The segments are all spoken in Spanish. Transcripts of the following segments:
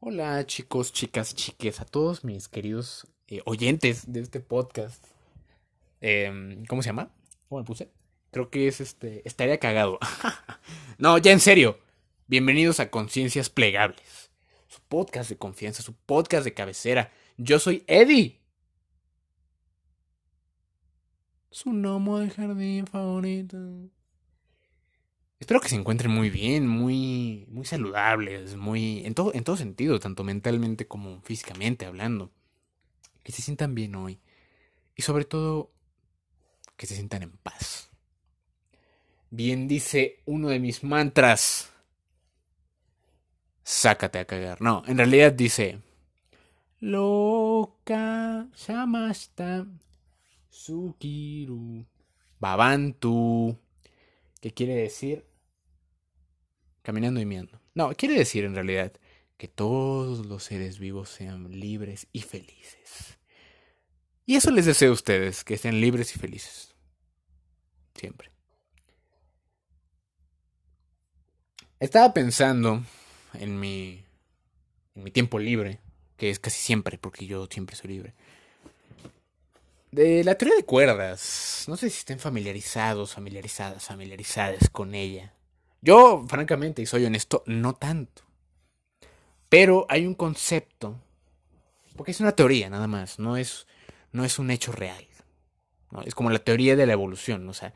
Hola chicos, chicas, chiques, a todos mis queridos eh, oyentes de este podcast. Em, ¿Cómo se llama? ¿Cómo me puse? Creo que es este... Estaría cagado. no, ya en serio. Bienvenidos a Conciencias Plegables. Su podcast de confianza, su podcast de cabecera. Yo soy Eddie. Su gnomo de jardín favorito. Espero que se encuentren muy bien, muy, muy saludables, muy en todo, en todo sentido, tanto mentalmente como físicamente hablando. Que se sientan bien hoy. Y sobre todo, que se sientan en paz. Bien dice uno de mis mantras. Sácate a cagar. No, en realidad dice. Loca Shamasta Sukiru Babantu. ¿Qué quiere decir? Caminando y miando. No, quiere decir en realidad que todos los seres vivos sean libres y felices. Y eso les deseo a ustedes, que estén libres y felices. Siempre. Estaba pensando en mi, en mi tiempo libre, que es casi siempre, porque yo siempre soy libre. De la teoría de cuerdas. No sé si estén familiarizados, familiarizadas, familiarizadas con ella. Yo, francamente, y soy honesto, no tanto. Pero hay un concepto. Porque es una teoría, nada más. No es, no es un hecho real. Es como la teoría de la evolución. O sea,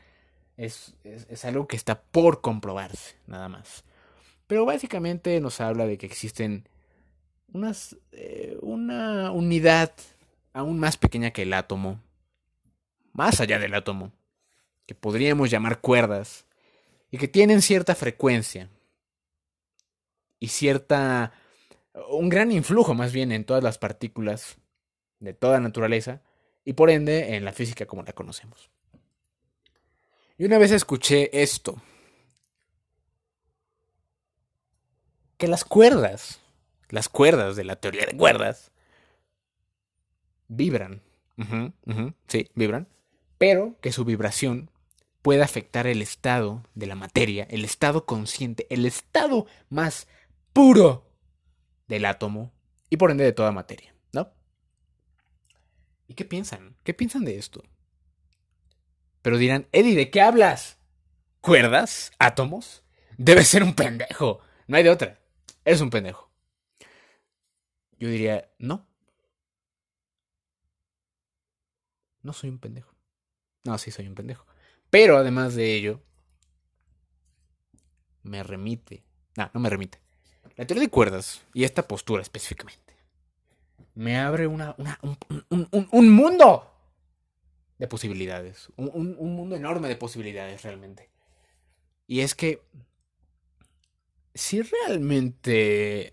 es, es, es algo que está por comprobarse, nada más. Pero básicamente nos habla de que existen unas, eh, una unidad aún más pequeña que el átomo, más allá del átomo, que podríamos llamar cuerdas, y que tienen cierta frecuencia y cierta... un gran influjo más bien en todas las partículas de toda naturaleza y por ende en la física como la conocemos. Y una vez escuché esto, que las cuerdas, las cuerdas de la teoría de cuerdas, vibran. Sí, vibran. Pero que su vibración puede afectar el estado de la materia, el estado consciente, el estado más puro del átomo y por ende de toda materia, ¿no? ¿Y qué piensan? ¿Qué piensan de esto? Pero dirán, Eddie, ¿de qué hablas? ¿Cuerdas? ¿Átomos? Debe ser un pendejo. No hay de otra. Eres un pendejo. Yo diría, no. No soy un pendejo. No, sí soy un pendejo. Pero además de ello, me remite. No, no me remite. La teoría de cuerdas, y esta postura específicamente, me abre una, una un, un, un, un, mundo de posibilidades. Un, mundo enorme de posibilidades realmente. Y es que si realmente...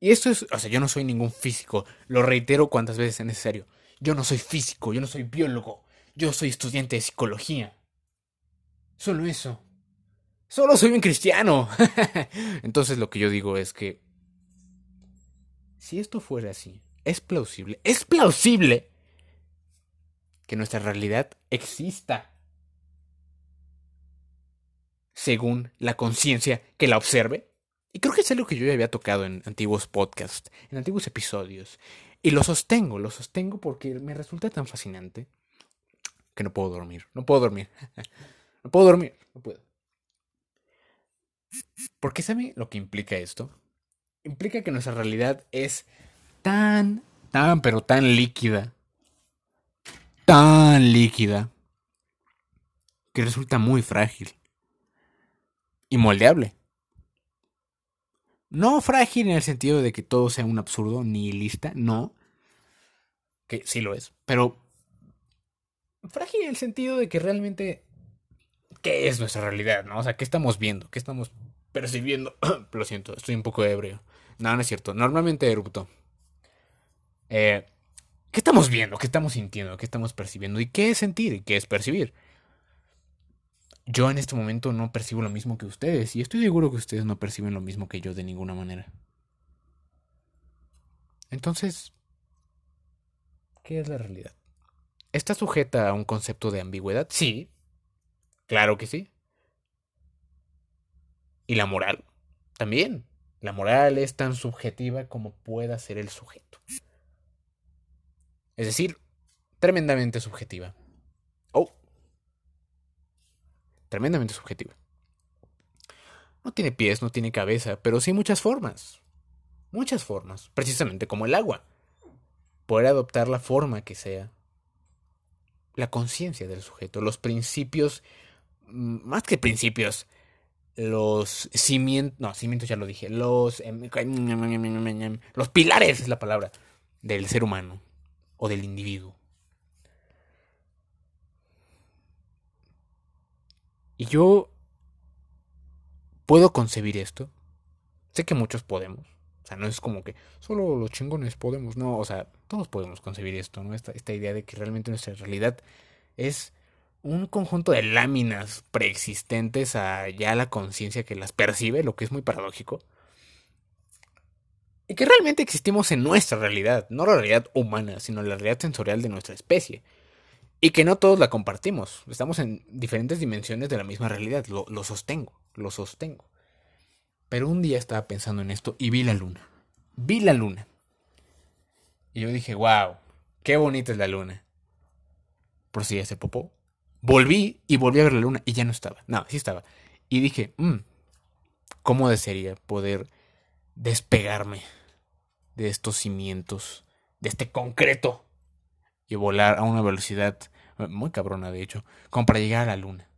Y esto es... O sea, yo no soy ningún físico. Lo reitero cuantas veces es necesario. Yo no soy físico, yo no soy biólogo. Yo soy estudiante de psicología. Solo eso. Solo soy un cristiano. Entonces lo que yo digo es que... Si esto fuera así, es plausible. Es plausible que nuestra realidad exista. Según la conciencia que la observe. Y creo que es algo que yo ya había tocado en antiguos podcasts, en antiguos episodios. Y lo sostengo, lo sostengo porque me resulta tan fascinante que no puedo dormir. No puedo dormir. no puedo dormir. No puedo. Porque ¿sabe lo que implica esto? Implica que nuestra realidad es tan, tan, pero tan líquida. Tan líquida. Que resulta muy frágil. Y moldeable. No frágil en el sentido de que todo sea un absurdo nihilista, no. Que sí lo es. Pero frágil en el sentido de que realmente. ¿Qué es nuestra realidad, no? O sea, ¿qué estamos viendo? ¿Qué estamos percibiendo? lo siento, estoy un poco ebrio. No, no es cierto. Normalmente erupto. Eh, ¿Qué estamos viendo? ¿Qué estamos sintiendo? ¿Qué estamos percibiendo? ¿Y qué es sentir? ¿Y qué es percibir? Yo en este momento no percibo lo mismo que ustedes y estoy seguro que ustedes no perciben lo mismo que yo de ninguna manera. Entonces, ¿qué es la realidad? ¿Está sujeta a un concepto de ambigüedad? Sí, claro que sí. ¿Y la moral? También. La moral es tan subjetiva como pueda ser el sujeto. Es decir, tremendamente subjetiva. Oh. Tremendamente subjetiva. No tiene pies, no tiene cabeza, pero sí muchas formas. Muchas formas, precisamente como el agua. Poder adoptar la forma que sea. La conciencia del sujeto, los principios, más que principios, los cimientos, no, cimientos ya lo dije, los, em, los pilares es la palabra del ser humano o del individuo. Y yo puedo concebir esto. Sé que muchos podemos. O sea, no es como que solo los chingones podemos. No, o sea, todos podemos concebir esto, ¿no? Esta, esta idea de que realmente nuestra realidad es un conjunto de láminas preexistentes a ya la conciencia que las percibe, lo que es muy paradójico. Y que realmente existimos en nuestra realidad, no la realidad humana, sino la realidad sensorial de nuestra especie. Y que no todos la compartimos. Estamos en diferentes dimensiones de la misma realidad. Lo, lo sostengo, lo sostengo. Pero un día estaba pensando en esto y vi la luna. Vi la luna. Y yo dije, wow, qué bonita es la luna. Por si ese popó. Volví y volví a ver la luna y ya no estaba. No, sí estaba. Y dije, mmm, ¿cómo desearía poder despegarme de estos cimientos, de este concreto y volar a una velocidad muy cabrona, de hecho, como para llegar a la luna?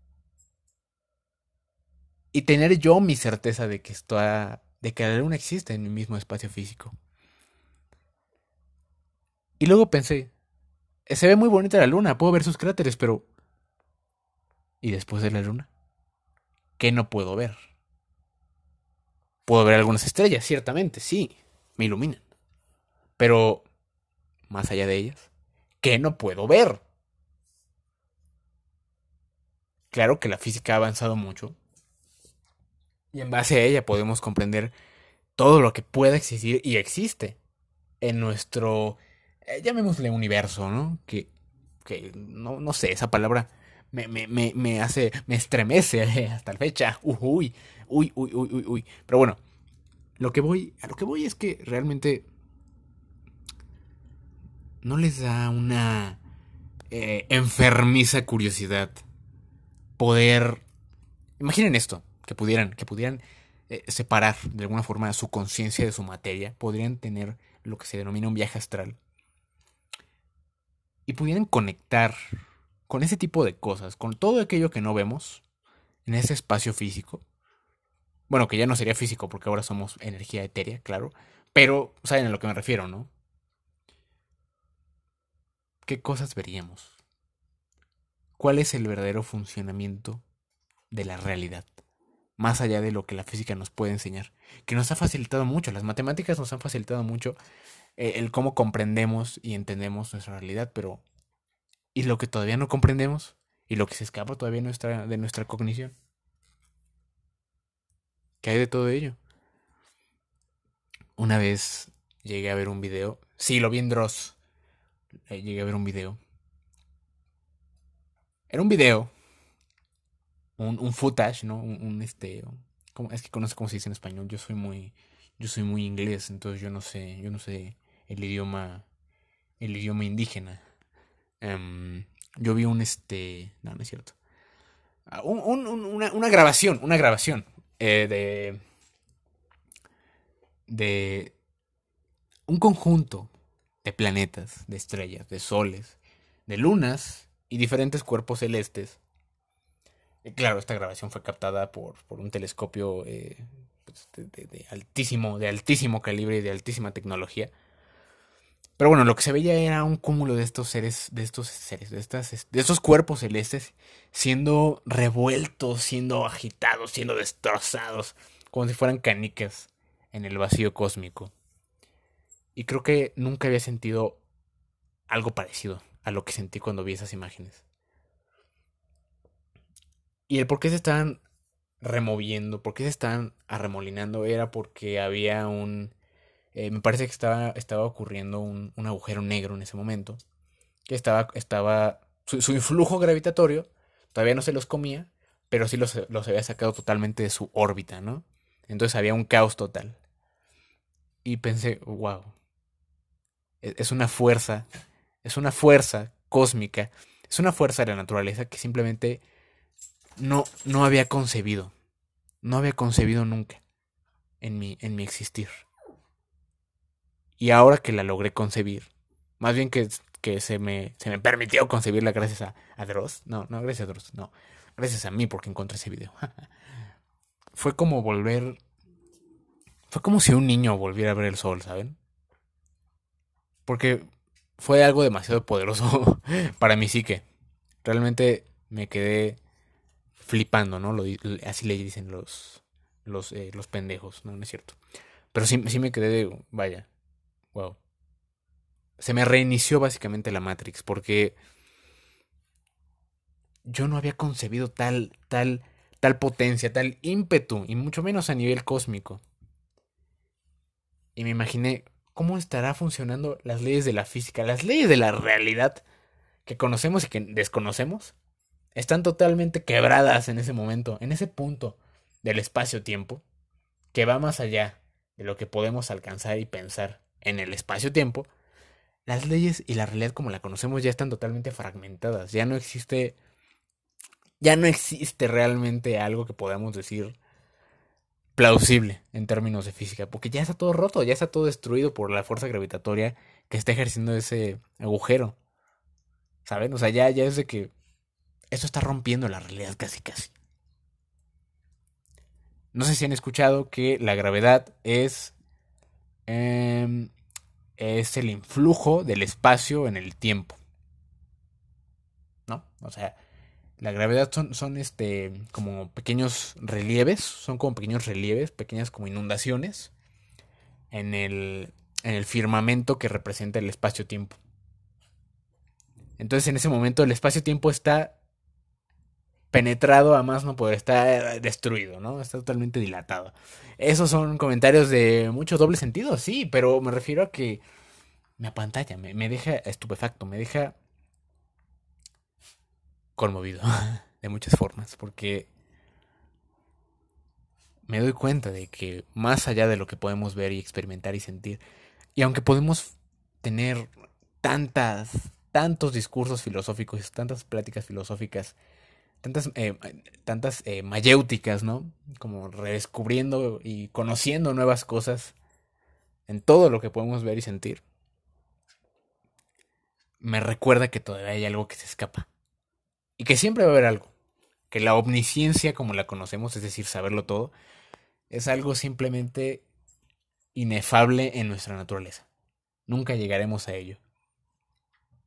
Y tener yo mi certeza de que está, de que la luna existe en mi mismo espacio físico. Y luego pensé, se ve muy bonita la luna, puedo ver sus cráteres, pero ¿Y después de la luna? ¿Qué no puedo ver? Puedo ver algunas estrellas, ciertamente, sí, me iluminan. Pero, más allá de ellas, ¿qué no puedo ver? Claro que la física ha avanzado mucho. Y en base a ella podemos comprender todo lo que pueda existir y existe en nuestro, eh, llamémosle universo, ¿no? Que, que no, no sé, esa palabra me, me, me, me hace, me estremece hasta la fecha. Uy, uy, uy, uy, uy, uy. Pero bueno, lo que voy, a lo que voy es que realmente no les da una eh, enfermiza curiosidad poder, imaginen esto, que pudieran, que pudieran eh, separar de alguna forma su conciencia de su materia, podrían tener lo que se denomina un viaje astral y pudieran conectar con ese tipo de cosas, con todo aquello que no vemos en ese espacio físico. Bueno, que ya no sería físico porque ahora somos energía etérea, claro. Pero saben a lo que me refiero, ¿no? ¿Qué cosas veríamos? ¿Cuál es el verdadero funcionamiento de la realidad? Más allá de lo que la física nos puede enseñar. Que nos ha facilitado mucho. Las matemáticas nos han facilitado mucho eh, el cómo comprendemos y entendemos nuestra realidad, pero y lo que todavía no comprendemos y lo que se escapa todavía de nuestra, de nuestra cognición. ¿Qué hay de todo ello? Una vez llegué a ver un video, sí, lo vi en Dross, eh, llegué a ver un video. Era un video, un, un footage, ¿no? Un, este, es que conozco cómo se dice en español, yo soy muy, yo soy muy inglés, entonces yo no sé, yo no sé el idioma, el idioma indígena. Em, yo vi un este. No, no es cierto. Ah, una, grabación, una grabación eh, de. de. un conjunto de planetas, de estrellas, de soles, de lunas y diferentes cuerpos celestes. claro, esta grabación fue captada por, por un telescopio eh, pues, altísimo, de altísimo calibre y de altísima tecnología. Pero bueno, lo que se veía era un cúmulo de estos seres, de estos seres, de, estas, de estos cuerpos celestes siendo revueltos, siendo agitados, siendo destrozados, como si fueran canicas en el vacío cósmico. Y creo que nunca había sentido algo parecido a lo que sentí cuando vi esas imágenes. Y el por qué se estaban removiendo, por qué se estaban arremolinando, era porque había un eh, me parece que estaba, estaba ocurriendo un, agujero negro en ese momento. Que estaba, estaba su, influjo gravitatorio todavía no se los comía, pero sí los, los, había sacado totalmente de su órbita, ¿no? Entonces había un caos total. Y pensé, wow. E-, es una fuerza, es una fuerza cósmica, es una fuerza de la naturaleza que simplemente no, no había concebido. No había concebido nunca en mi, en mi existir. Y ahora que la logré concebir, más bien que, que se, me, se me permitió concebirla gracias a, a Dross, no, no, gracias a Dross, no, gracias a mí porque encontré ese video. Fue como volver fue como si un niño volviera a ver el sol, ¿saben? Porque fue algo demasiado poderoso para mi psique. Realmente me quedé flipando, ¿no? Así le dicen los, los, eh, los pendejos, ¿no? No es cierto. Pero sí, sí me quedé vaya, wow. Se me reinició básicamente la Matrix porque yo no había concebido tal, tal, tal potencia, tal ímpetu, y mucho menos a nivel cósmico y me imaginé cómo estará funcionando las leyes de la física, las leyes de la realidad que conocemos y que desconocemos. Están totalmente quebradas en ese momento, en ese punto del espacio-tiempo, que va más allá de lo que podemos alcanzar y pensar en el espacio-tiempo. Las leyes y la realidad como la conocemos ya están totalmente fragmentadas, ya no existe ya no existe realmente algo que podamos decir plausible en términos de física, porque ya está todo roto, ya está todo destruido por la fuerza gravitatoria que está ejerciendo ese agujero. ¿Saben? O sea, ya, ya es de que esto está rompiendo la realidad casi casi. No sé si han escuchado que la gravedad es em, es el influjo del espacio en el tiempo. ¿No? O sea, la gravedad son, son este, como pequeños relieves, son como pequeños relieves, pequeñas como inundaciones en el, en el firmamento que representa el espacio-tiempo. Entonces en ese momento el espacio-tiempo está penetrado a más no poder, está destruido, ¿no? Está totalmente dilatado. Esos son comentarios de mucho doble sentido, sí, pero me refiero a que me apantalla, me, me deja estupefacto, me deja conmovido de muchas formas, porque me doy cuenta de que más allá de lo que podemos ver y experimentar y sentir, y aunque podemos tener tantas, tantos discursos filosóficos, tantas pláticas filosóficas, tantas, eh, tantas eh, mayéuticas, ¿no? Como redescubriendo y conociendo nuevas cosas en todo lo que podemos ver y sentir, me recuerda que todavía hay algo que se escapa y que siempre va a haber algo. Que la omnisciencia como la conocemos, es decir, saberlo todo, es algo simplemente inefable en nuestra naturaleza. Nunca llegaremos a ello.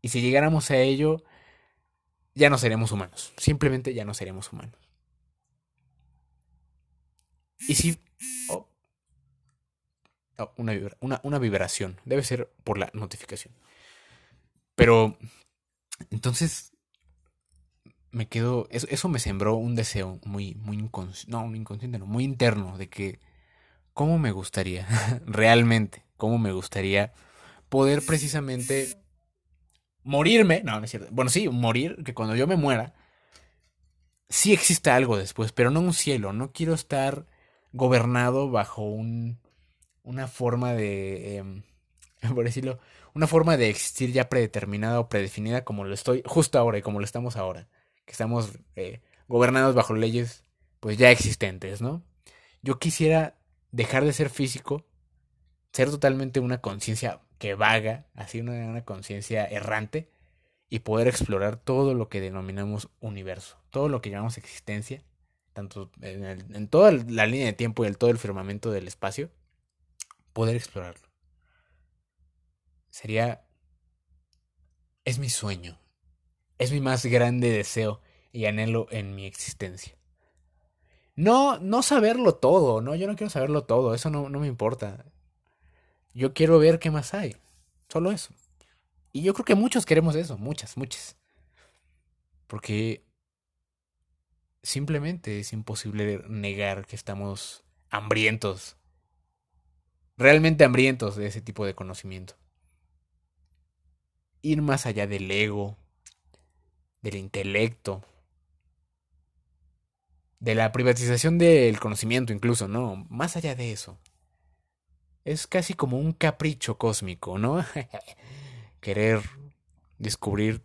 Y si llegáramos a ello, ya no seremos humanos. Simplemente ya no seremos humanos. Y si... Oh, oh, una, una, vibración. Debe ser por la notificación. Pero... Entonces, me quedo, eso, eso me sembró un deseo muy, muy no, inconsciente, no, muy interno de que, ¿cómo me gustaría, realmente, cómo me gustaría poder precisamente morirme, no, no es cierto, bueno, sí, morir, que cuando yo me muera, sí exista algo después, pero no un cielo, no quiero estar gobernado bajo un, una forma de, em, por decirlo, una forma de existir ya predeterminada o predefinida como lo estoy justo ahora y como lo estamos ahora que estamos eh, gobernados bajo leyes pues ya existentes, ¿no? Yo quisiera dejar de ser físico, ser totalmente una conciencia que vaga, así una, una conciencia errante, y poder explorar todo lo que denominamos universo, todo lo que llamamos existencia, tanto en, en toda la línea de tiempo y en todo el firmamento del espacio, poder explorarlo. Sería... Es mi sueño, es mi más grande deseo y anhelo en mi existencia. No, no saberlo todo, no, yo no quiero saberlo todo, eso no, no me importa. Yo quiero ver qué más hay, solo eso. Y yo creo que muchos queremos eso, muchas, muchas. Porque simplemente es imposible negar que estamos hambrientos, realmente hambrientos de ese tipo de conocimiento. Ir más allá del ego, del intelecto, de la privatización del conocimiento incluso, ¿no? Más allá de eso. Es casi como un capricho cósmico, ¿no? Querer descubrir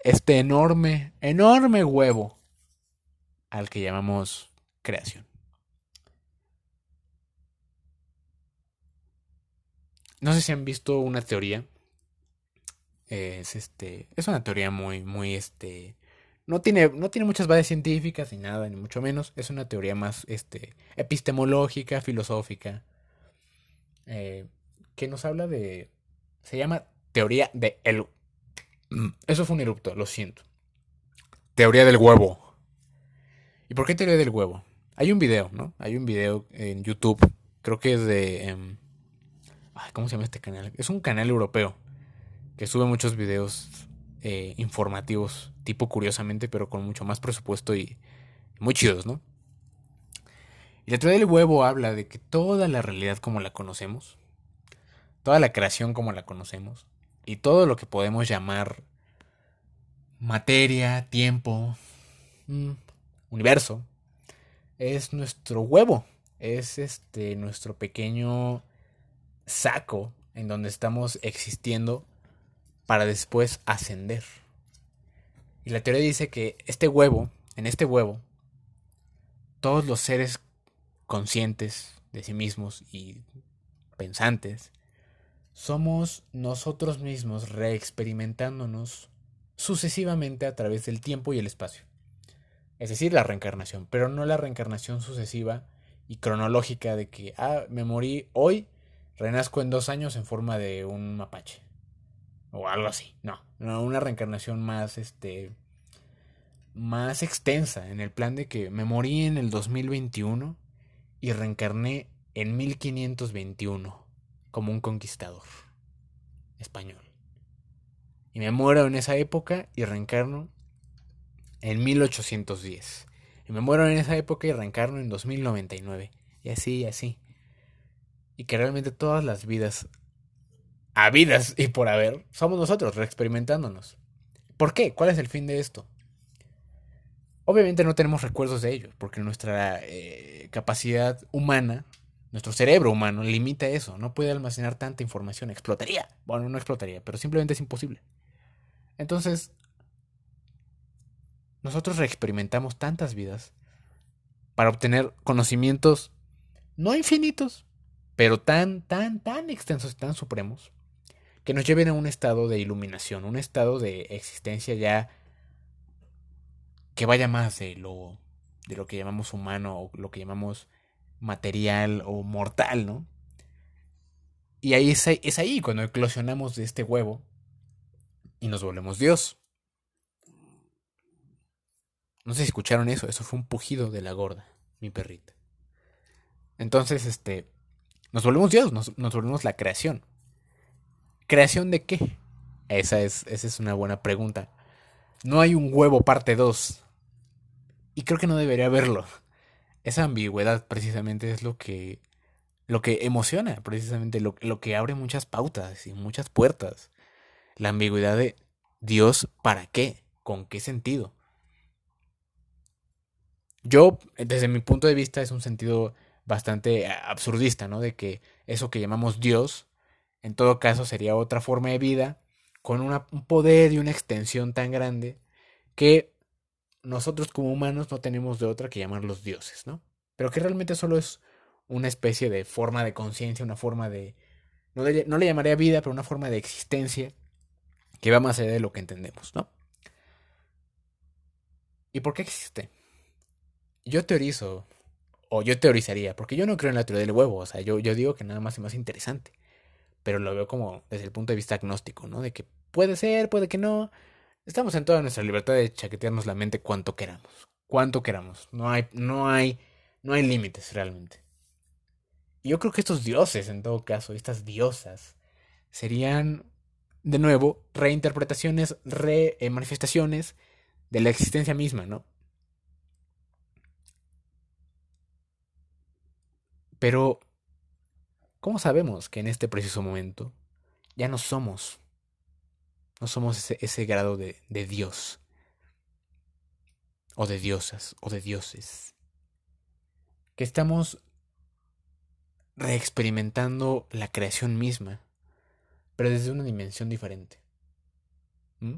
este enorme, enorme huevo al que llamamos creación. No sé si han visto una teoría. Es este. Es una teoría muy, muy este. No tiene, no tiene muchas bases científicas ni nada, ni mucho menos. Es una teoría más este, epistemológica, filosófica. Eh, que nos habla de. Se llama teoría de el. Eso fue un erupto, lo siento. Teoría del huevo. ¿Y por qué teoría del huevo? Hay un video, ¿no? Hay un video en YouTube. Creo que es de. Em, ¿Cómo se llama este canal? Es un canal europeo que sube muchos videos eh, informativos, tipo curiosamente, pero con mucho más presupuesto y muy chidos, ¿no? Y la teoría del huevo habla de que toda la realidad como la conocemos, toda la creación como la conocemos, y todo lo que podemos llamar materia, tiempo, mm, universo, es nuestro huevo, es este nuestro pequeño saco en donde estamos existiendo para después ascender. Y la teoría dice que este huevo, en este huevo, todos los seres conscientes de sí mismos y pensantes, somos nosotros mismos reexperimentándonos sucesivamente a través del tiempo y el espacio. Es decir, la reencarnación, pero no la reencarnación sucesiva y cronológica de que, ah, me morí hoy renazco en dos años en forma de un mapache. O algo así. No, no, una reencarnación más, este, más extensa, en el plan de que me morí en el 2021 y reencarné en 1521 como un conquistador español. Y me muero en esa época y reencarno en 1810. Y me muero en esa época y reencarno en 2099. Y así, y así y que realmente todas las vidas habidas y por haber somos nosotros reexperimentándonos. ¿Por qué? ¿Cuál es el fin de esto? Obviamente no tenemos recuerdos de ellos, porque nuestra eh, capacidad humana, nuestro cerebro humano, limita eso, no puede almacenar tanta información, explotaría. Bueno, no explotaría, pero simplemente es imposible. Entonces, nosotros reexperimentamos tantas vidas para obtener conocimientos no infinitos, pero tan, tan, tan extensos y tan supremos, que nos lleven a un estado de iluminación, un estado de existencia ya que vaya más de lo, de lo que llamamos humano o lo que llamamos material o mortal, ¿no? Y ahí es, ahí cuando eclosionamos de este huevo y nos volvemos Dios. No sé si escucharon eso, eso fue un pujido de la gorda, mi perrita. Entonces, este, nos volvemos Dios, nos, volvemos la creación. ¿Creación de qué? Esa es, esa es una buena pregunta. No hay un huevo parte 2. Y creo que no debería haberlo. Esa ambigüedad precisamente es lo que, lo que emociona, precisamente lo, lo que abre muchas pautas y muchas puertas. La ambigüedad de Dios, ¿para qué? ¿Con qué sentido? Yo, desde mi punto de vista, es un sentido bastante eh, absurdista, ¿no? De que eso que llamamos Dios, en todo caso sería otra forma de vida con un poder y una extensión tan grande que nosotros como humanos no tenemos de otra que llamarlos dioses, ¿no? Pero que realmente solo es una especie de forma de conciencia, una forma de... No le, llamaría vida, pero una forma de existencia que va más allá de lo que entendemos, ¿no? ¿Y por qué existe? Yo teorizo o yo teorizaría, porque yo no creo en la teoría del huevo, o sea, yo, yo digo que nada más es más interesante, pero lo veo como desde el punto de vista agnóstico, ¿no? De que puede ser, puede que no. Estamos en toda nuestra libertad de chaquetearnos la mente cuanto queramos, cuanto queramos. No hay, no hay, no hay límites realmente. Y yo creo que estos dioses, en todo caso, estas diosas, serían, de nuevo, reinterpretaciones, re manifestaciones de la existencia misma, ¿no? Pero, ¿cómo sabemos que en este preciso momento ya no somos? No somos ese, ese grado de, de Dios. O de diosas, o de dioses. Que estamos reexperimentando la creación misma, pero desde una dimensión diferente. ¿Mm?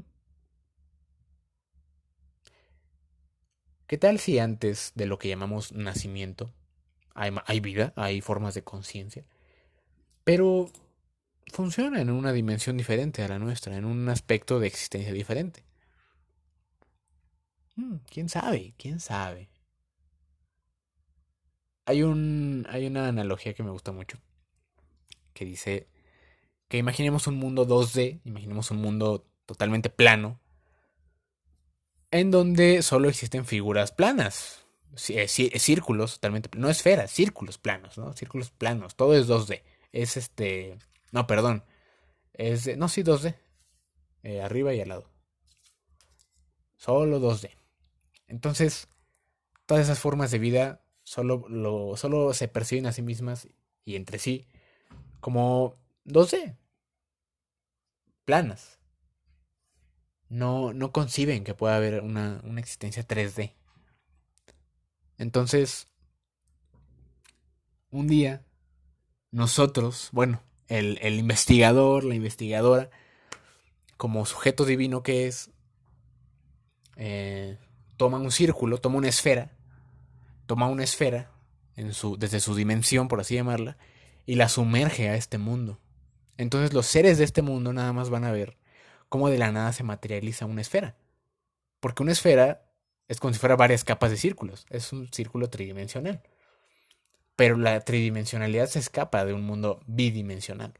¿Qué tal si antes de lo que llamamos nacimiento hay, hay vida, hay formas de conciencia, pero funciona en una dimensión diferente a la nuestra, en un aspecto de existencia diferente? Mm, ¿Quién sabe? ¿Quién sabe? Hay, un, hay una analogía que me gusta mucho, que dice que imaginemos un mundo 2D, imaginemos un mundo totalmente plano, en donde solo existen figuras planas, eh, círculos totalmente, no esferas, círculos planos, ¿no? Círculos planos, todo es 2D. Es este, no, perdón, es, no, sí, 2D, eh, arriba y al lado. Solo 2D. Entonces, todas esas formas de vida solo, lo, solo se perciben a sí mismas y entre sí como 2D, planas no, no conciben que pueda haber una, una existencia 3D. Entonces, un día, nosotros, bueno, el, el investigador, la investigadora, como sujeto divino que es, eh, toma un círculo, toma una esfera, toma una esfera en su, desde su dimensión, por así llamarla, y la sumerge a este mundo. Entonces los seres de este mundo nada más van a ver cómo de la nada se materializa una esfera. Porque una esfera es como si fuera varias capas de círculos, es un círculo tridimensional. Pero la tridimensionalidad se escapa de un mundo bidimensional.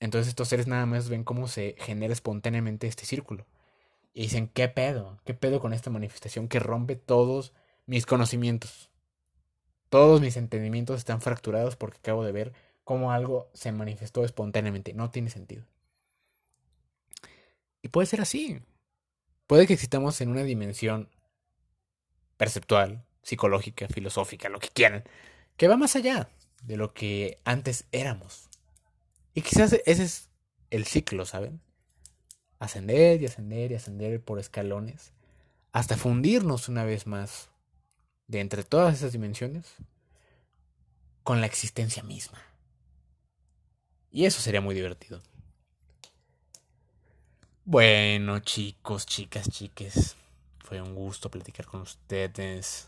Entonces estos seres nada más ven cómo se genera espontáneamente este círculo. Y dicen, ¿qué pedo? ¿Qué pedo con esta manifestación que rompe todos mis conocimientos? Todos mis entendimientos están fracturados porque acabo de ver cómo algo se manifestó espontáneamente. No tiene sentido. Y puede ser así. Puede que existamos en una dimensión perceptual, psicológica, filosófica, lo que quieran, que va más allá de lo que antes éramos. Y quizás ese es el ciclo, ¿saben? Ascender y ascender y ascender por escalones hasta fundirnos una vez más de entre todas esas dimensiones con la existencia misma. Y eso sería muy divertido. Bueno, chicos, chicas, chiques, fue un gusto platicar con ustedes.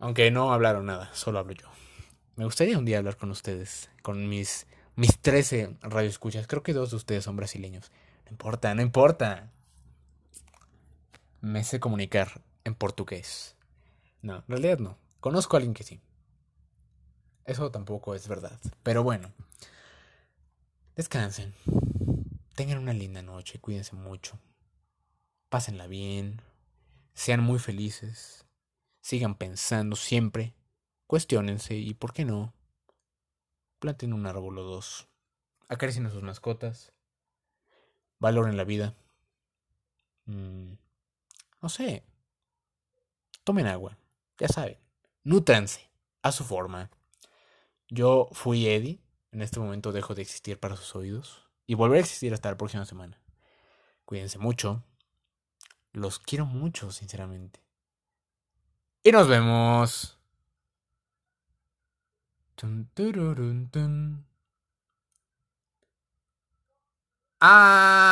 Aunque no hablaron nada, solo hablo yo. Me gustaría un día hablar con ustedes, con mis mis 13 radioescuchas. Creo que dos de ustedes son brasileños. No importa, no importa. Me sé comunicar en portugués. No, en realidad no. Conozco a alguien que sí. Eso tampoco es verdad. Pero bueno. Descansen. Tengan una linda noche, cuídense mucho. Pásenla bien. Sean muy felices. Sigan pensando siempre. Cuestiónense y, ¿por qué no? Planten un árbol o dos. Acaricien a sus mascotas. Valoren la vida. Mm, no sé. Tomen agua. Ya saben. Nútranse. A su forma. Yo fui Eddie. En este momento dejo de existir para sus oídos y volver a existir hasta la próxima semana. Cuídense mucho. Los quiero mucho, sinceramente. Y nos vemos. Ah.